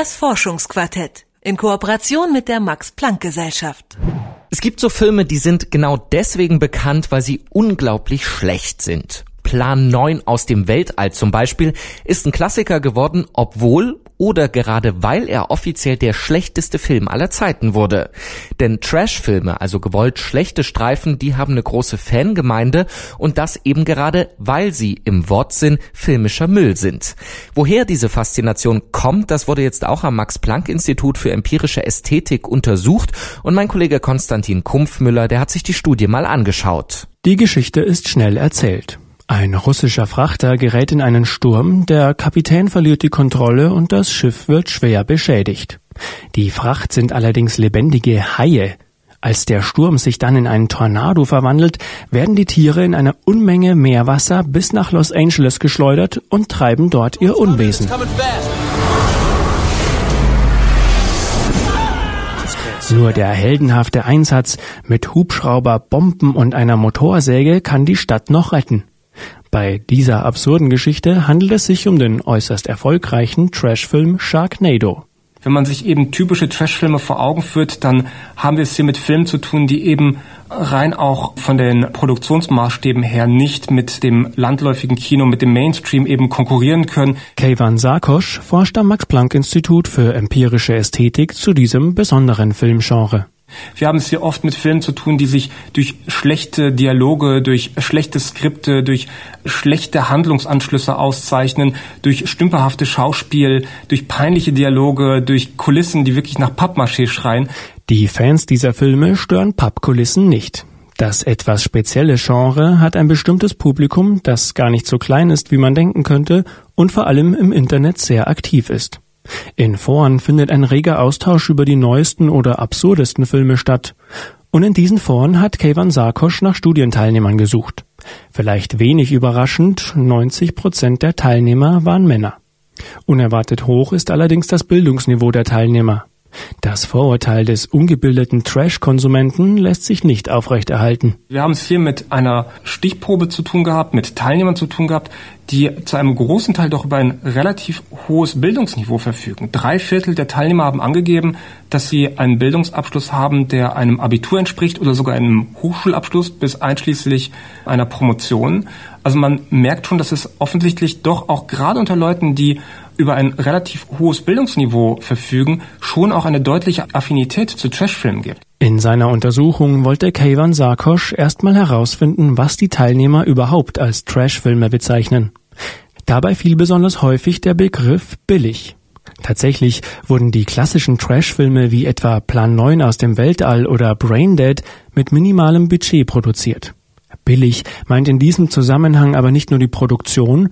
Das Forschungsquartett in Kooperation mit der Max Planck Gesellschaft. Es gibt so Filme, die sind genau deswegen bekannt, weil sie unglaublich schlecht sind. Plan 9 aus dem Weltall zum Beispiel ist ein Klassiker geworden, obwohl oder gerade weil er offiziell der schlechteste Film aller Zeiten wurde. Denn Trashfilme, also gewollt schlechte Streifen, die haben eine große Fangemeinde und das eben gerade, weil sie im Wortsinn filmischer Müll sind. Woher diese Faszination kommt, das wurde jetzt auch am Max-Planck-Institut für empirische Ästhetik untersucht und mein Kollege Konstantin Kumpfmüller, der hat sich die Studie mal angeschaut. Die Geschichte ist schnell erzählt. Ein russischer Frachter gerät in einen Sturm, der Kapitän verliert die Kontrolle und das Schiff wird schwer beschädigt. Die Fracht sind allerdings lebendige Haie. Als der Sturm sich dann in einen Tornado verwandelt, werden die Tiere in einer Unmenge Meerwasser bis nach Los Angeles geschleudert und treiben dort ihr Unwesen. Nur der heldenhafte Einsatz mit Hubschrauber, Bomben und einer Motorsäge kann die Stadt noch retten. Bei dieser absurden Geschichte handelt es sich um den äußerst erfolgreichen Trashfilm Sharknado. Wenn man sich eben typische Trashfilme vor Augen führt, dann haben wir es hier mit Filmen zu tun, die eben rein auch von den Produktionsmaßstäben her nicht mit dem landläufigen Kino, mit dem Mainstream eben konkurrieren können. Kayvan Sarkosch forscht am Max-Planck-Institut für empirische Ästhetik zu diesem besonderen Filmgenre. Wir haben es hier oft mit Filmen zu tun, die sich durch schlechte Dialoge, durch schlechte Skripte, durch schlechte Handlungsanschlüsse auszeichnen, durch stümperhafte Schauspiel, durch peinliche Dialoge, durch Kulissen, die wirklich nach Pappmaché schreien. Die Fans dieser Filme stören Pappkulissen nicht. Das etwas spezielle Genre hat ein bestimmtes Publikum, das gar nicht so klein ist, wie man denken könnte, und vor allem im Internet sehr aktiv ist. In Foren findet ein reger Austausch über die neuesten oder absurdesten Filme statt. Und in diesen Foren hat Kayvan Sarkosch nach Studienteilnehmern gesucht. Vielleicht wenig überraschend, 90 Prozent der Teilnehmer waren Männer. Unerwartet hoch ist allerdings das Bildungsniveau der Teilnehmer. Das Vorurteil des ungebildeten Trash-Konsumenten lässt sich nicht aufrechterhalten. Wir haben es hier mit einer Stichprobe zu tun gehabt, mit Teilnehmern zu tun gehabt, die zu einem großen Teil doch über ein relativ hohes Bildungsniveau verfügen. Drei Viertel der Teilnehmer haben angegeben, dass sie einen Bildungsabschluss haben, der einem Abitur entspricht oder sogar einem Hochschulabschluss bis einschließlich einer Promotion. Also man merkt schon, dass es offensichtlich doch auch gerade unter Leuten, die über ein relativ hohes Bildungsniveau verfügen, schon auch eine deutliche Affinität zu Trashfilmen gibt. In seiner Untersuchung wollte Kayvan Sarkosch erstmal herausfinden, was die Teilnehmer überhaupt als Trashfilme bezeichnen. Dabei fiel besonders häufig der Begriff billig. Tatsächlich wurden die klassischen Trashfilme wie etwa Plan 9 aus dem Weltall oder Braindead mit minimalem Budget produziert. Billig meint in diesem Zusammenhang aber nicht nur die Produktion,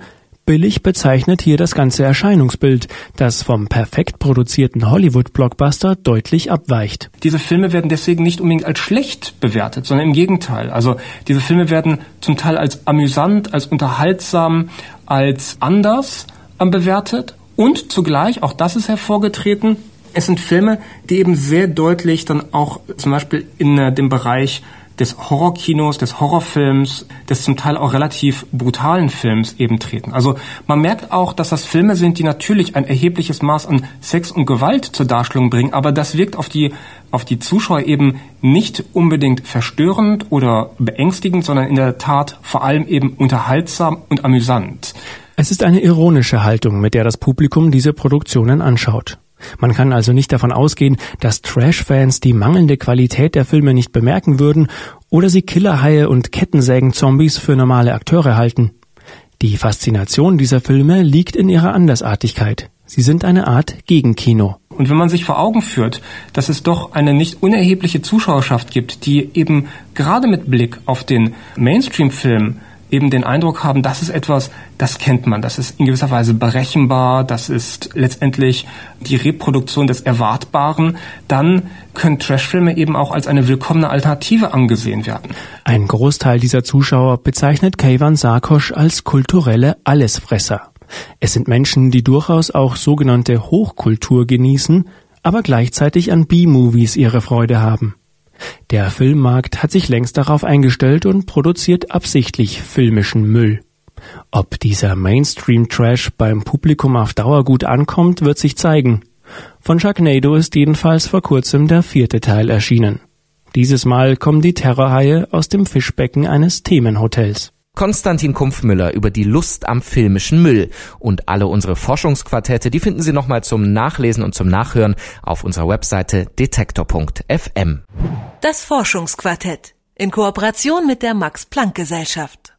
Billig bezeichnet hier das ganze Erscheinungsbild, das vom perfekt produzierten Hollywood-Blockbuster deutlich abweicht. Diese Filme werden deswegen nicht unbedingt als schlecht bewertet, sondern im Gegenteil. Also diese Filme werden zum Teil als amüsant, als unterhaltsam, als anders bewertet und zugleich, auch das ist hervorgetreten, es sind Filme, die eben sehr deutlich dann auch zum Beispiel in äh, dem Bereich des Horrorkinos, des Horrorfilms, des zum Teil auch relativ brutalen Films eben treten. Also man merkt auch, dass das Filme sind, die natürlich ein erhebliches Maß an Sex und Gewalt zur Darstellung bringen, aber das wirkt auf die, auf die Zuschauer eben nicht unbedingt verstörend oder beängstigend, sondern in der Tat vor allem eben unterhaltsam und amüsant. Es ist eine ironische Haltung, mit der das Publikum diese Produktionen anschaut. Man kann also nicht davon ausgehen, dass Trash-Fans die mangelnde Qualität der Filme nicht bemerken würden oder sie Killerhaie und Kettensägen-Zombies für normale Akteure halten. Die Faszination dieser Filme liegt in ihrer Andersartigkeit. Sie sind eine Art Gegenkino. Und wenn man sich vor Augen führt, dass es doch eine nicht unerhebliche Zuschauerschaft gibt, die eben gerade mit Blick auf den Mainstream-Film eben den Eindruck haben, das ist etwas, das kennt man, das ist in gewisser Weise berechenbar, das ist letztendlich die Reproduktion des Erwartbaren, dann können Trashfilme eben auch als eine willkommene Alternative angesehen werden. Ein Großteil dieser Zuschauer bezeichnet Kayvan Sarkosch als kulturelle Allesfresser. Es sind Menschen, die durchaus auch sogenannte Hochkultur genießen, aber gleichzeitig an B-Movies ihre Freude haben. Der Filmmarkt hat sich längst darauf eingestellt und produziert absichtlich filmischen Müll. Ob dieser Mainstream-Trash beim Publikum auf Dauer gut ankommt, wird sich zeigen. Von Sharknado ist jedenfalls vor kurzem der vierte Teil erschienen. Dieses Mal kommen die Terrorhaie aus dem Fischbecken eines Themenhotels. Konstantin Kumpfmüller über die Lust am filmischen Müll. Und alle unsere Forschungsquartette, die finden Sie nochmal zum Nachlesen und zum Nachhören auf unserer Webseite detektor.fm. Das Forschungsquartett in Kooperation mit der Max Planck Gesellschaft.